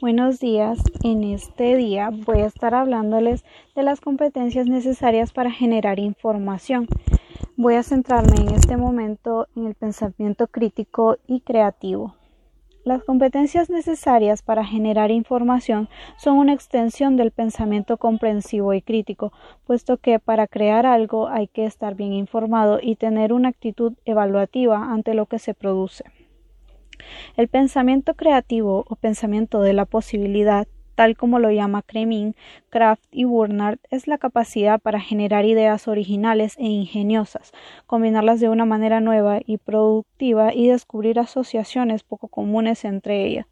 Buenos días. En este día voy a estar hablándoles de las competencias necesarias para generar información. Voy a centrarme en este momento en el pensamiento crítico y creativo. Las competencias necesarias para generar información son una extensión del pensamiento comprensivo y crítico, puesto que para crear algo hay que estar bien informado y tener una actitud evaluativa ante lo que se produce. El pensamiento creativo o pensamiento de la posibilidad, tal como lo llama Kremin, Kraft y Burnard, es la capacidad para generar ideas originales e ingeniosas, combinarlas de una manera nueva y productiva y descubrir asociaciones poco comunes entre ellas.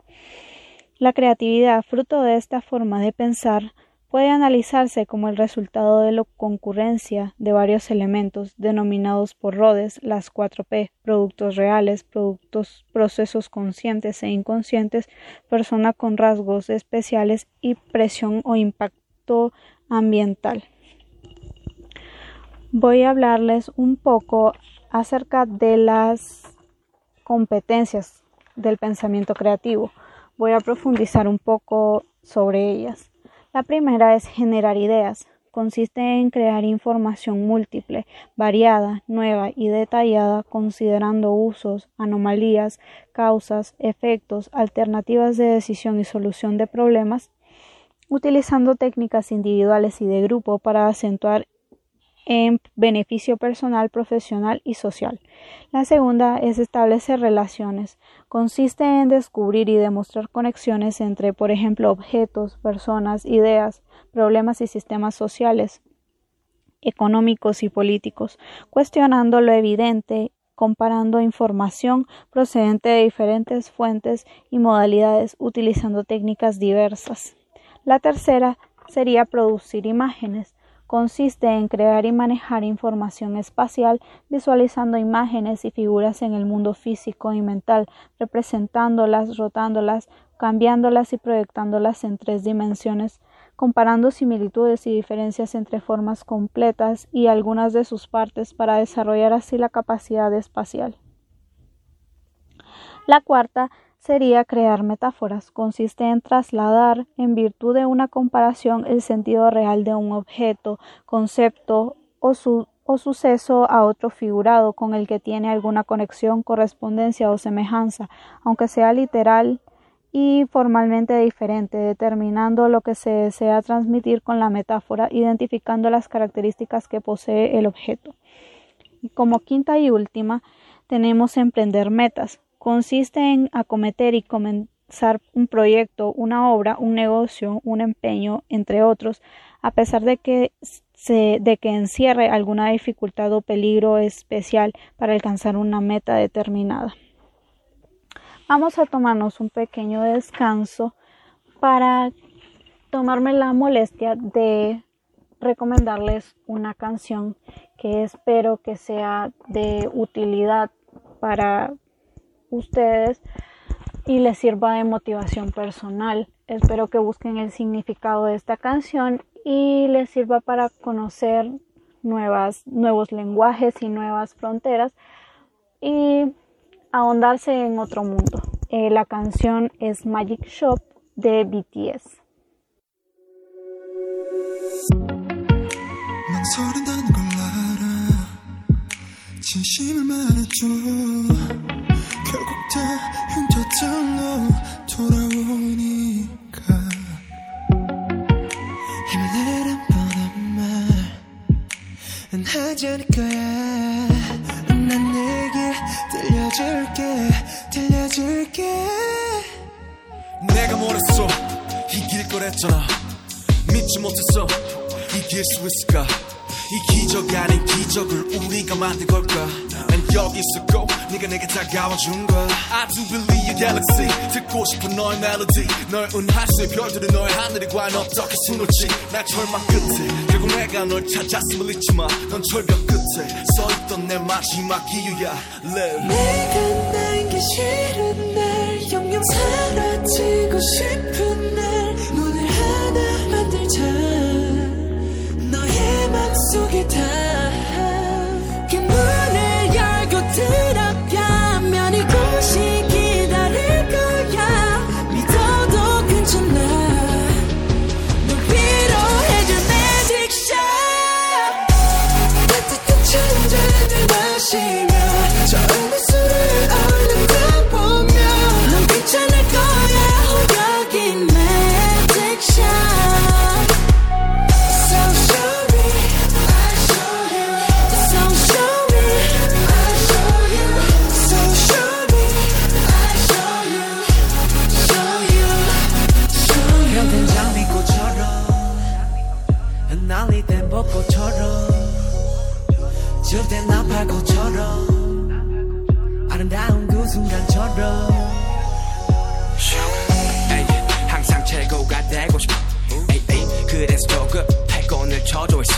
La creatividad, fruto de esta forma de pensar, puede analizarse como el resultado de la concurrencia de varios elementos denominados por Rhodes las 4P, productos reales, productos, procesos conscientes e inconscientes, persona con rasgos especiales y presión o impacto ambiental. Voy a hablarles un poco acerca de las competencias del pensamiento creativo. Voy a profundizar un poco sobre ellas. La primera es generar ideas. Consiste en crear información múltiple, variada, nueva y detallada, considerando usos, anomalías, causas, efectos, alternativas de decisión y solución de problemas, utilizando técnicas individuales y de grupo para acentuar en beneficio personal, profesional y social. La segunda es establecer relaciones. Consiste en descubrir y demostrar conexiones entre, por ejemplo, objetos, personas, ideas, problemas y sistemas sociales, económicos y políticos, cuestionando lo evidente comparando información procedente de diferentes fuentes y modalidades utilizando técnicas diversas. La tercera sería producir imágenes consiste en crear y manejar información espacial, visualizando imágenes y figuras en el mundo físico y mental, representándolas, rotándolas, cambiándolas y proyectándolas en tres dimensiones, comparando similitudes y diferencias entre formas completas y algunas de sus partes para desarrollar así la capacidad espacial. La cuarta sería crear metáforas. Consiste en trasladar, en virtud de una comparación, el sentido real de un objeto, concepto o, suceso a otro figurado con el que tiene alguna conexión, correspondencia o semejanza, aunque sea literal y formalmente diferente, determinando lo que se desea transmitir con la metáfora, identificando las características que posee el objeto. Y como quinta y última, tenemos emprender metas consiste en acometer y comenzar un proyecto, una obra, un negocio, un empeño, entre otros, a pesar de que se, de que encierre alguna dificultad o peligro especial para alcanzar una meta determinada. Vamos a tomarnos un pequeño descanso para tomarme la molestia de recomendarles una canción que espero que sea de utilidad para ustedes y les sirva de motivación personal. Espero que busquen el significado de esta canción y les sirva para conocer nuevas, nuevos lenguajes y nuevas fronteras y ahondarse en otro mundo. Eh, la canción es Magic Shop de BTS. 흉터들로 돌아오니까. 힘을 내란 뻔한 말은 하지 않을 거야. 난 내게 들려줄게. 들려줄게. 내가 뭐랬어? 이길 거랬잖아. 믿지 못했어. 이길 수 있을까? 이 기적 아닌 기적을 우리가 만든 걸까? 난 여기 있었고 네가 내게 다가와준 거야 I do believe your galaxy. 듣고 싶은 너의 멜로디 너의 은하수의 별들은 너의 하늘이 과연 어떻게 수놓지. 날 절망 끝에 결국 내가 널 찾았음을 잊지 마 넌 절벽 끝에 서있던 내 마지막 이유야. Live. 내가 남기 싫은 날 영영 사라지고 싶은 날 문을 하나 만들자. 너의 맘 속에 닿 흩날리던 벚꽃처럼 절대 나팔꽃처럼 아름다운 그 순간처럼. 에이, 항상 최고가 되고 싶어. 에이, 에이, 그래서 조금 패권을 쳐줘 있어.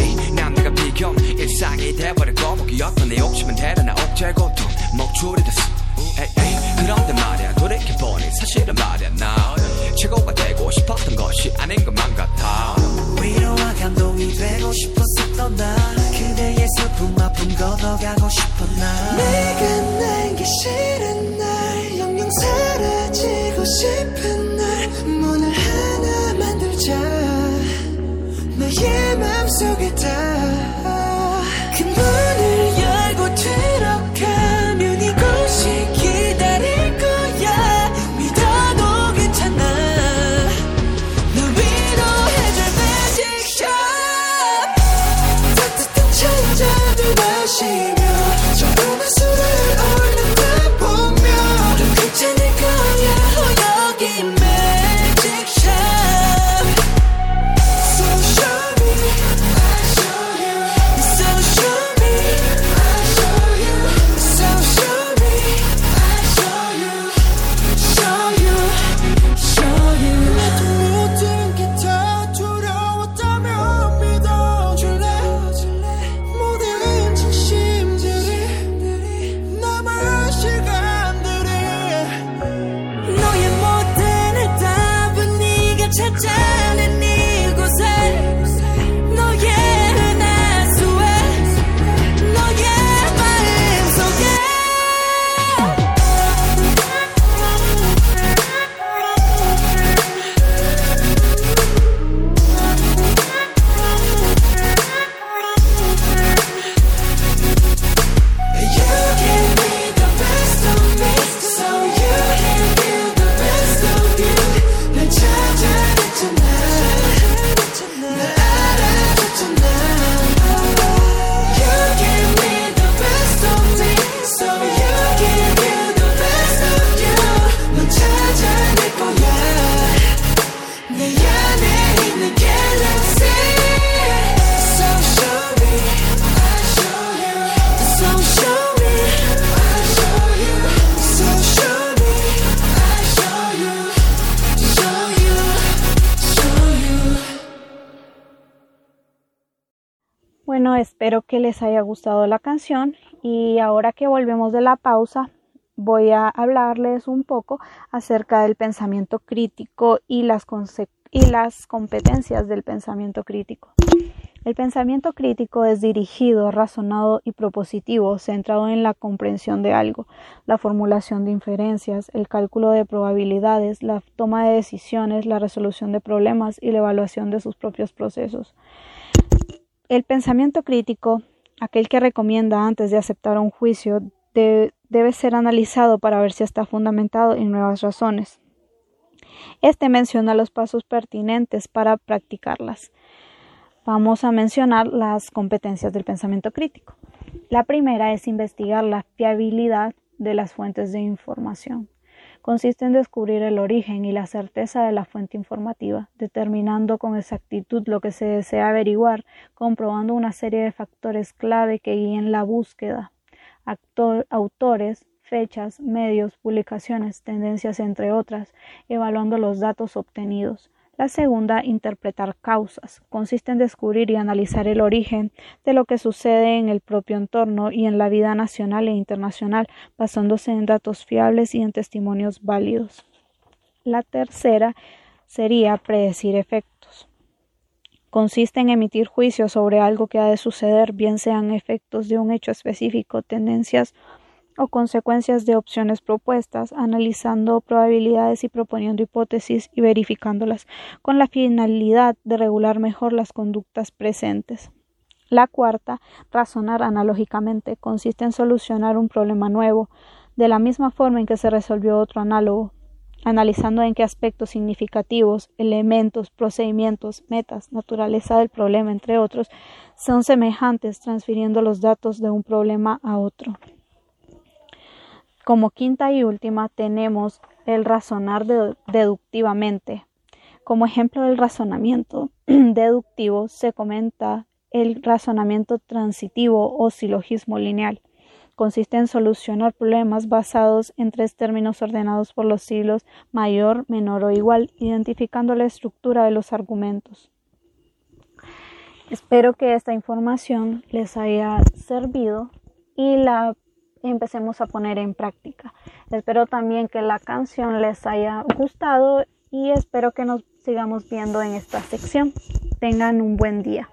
에이, 남들과 비교 일상이 돼버린 거북이었던 내 욕심은 대단한 억제 고통 목줄이 됐어. 에이 그런데 말이야 돌이켜보니 사실은 말이야 나 최고가 되고 싶었던 것이 아닌 것만 같아. 위로와 감동이 되고 싶었었던 나 그대의 슬픔 아픔 걷어가고 싶었나. 내가 난 게 싫은 날 영영 사라지고 싶은 she Bueno, espero que les haya gustado la canción y ahora que volvemos de la pausa voy a hablarles un poco acerca del pensamiento crítico y las, y las competencias del pensamiento crítico. El pensamiento crítico es dirigido, razonado y propositivo, centrado en la comprensión de algo, la formulación de inferencias, el cálculo de probabilidades, la toma de decisiones, la resolución de problemas y la evaluación de sus propios procesos. El pensamiento crítico, aquel que recomienda antes de aceptar un juicio, de- debe ser analizado para ver si está fundamentado en nuevas razones. Este menciona los pasos pertinentes para practicarlas. Vamos a mencionar las competencias del pensamiento crítico. La primera es investigar la fiabilidad de las fuentes de información. Consiste en descubrir el origen y la certeza de la fuente informativa, determinando con exactitud lo que se desea averiguar, comprobando una serie de factores clave que guíen la búsqueda, autores, fechas, medios, publicaciones, tendencias, entre otras, evaluando los datos obtenidos. La segunda, interpretar causas. Consiste en descubrir y analizar el origen de lo que sucede en el propio entorno y en la vida nacional e internacional, basándose en datos fiables y en testimonios válidos. La tercera sería predecir efectos. Consiste en emitir juicios sobre algo que ha de suceder, bien sean efectos de un hecho específico, tendencias o consecuencias de opciones propuestas, analizando probabilidades y proponiendo hipótesis y verificándolas con la finalidad de regular mejor las conductas presentes. La cuarta, razonar analógicamente, consiste en solucionar un problema nuevo, de la misma forma en que se resolvió otro análogo, analizando en qué aspectos significativos, elementos, procedimientos, metas, naturaleza del problema, entre otros, son semejantes, transfiriendo los datos de un problema a otro. Como quinta y última tenemos el razonar de- deductivamente. Como ejemplo del razonamiento deductivo se comenta el razonamiento transitivo o silogismo lineal. consiste en solucionar problemas basados en tres términos ordenados por los siglos mayor, menor o igual, identificando la estructura de los argumentos. Espero que esta información les haya servido y la empecemos a poner en práctica. Espero también que la canción les haya gustado y espero que nos sigamos viendo en esta sección. Tengan un buen día.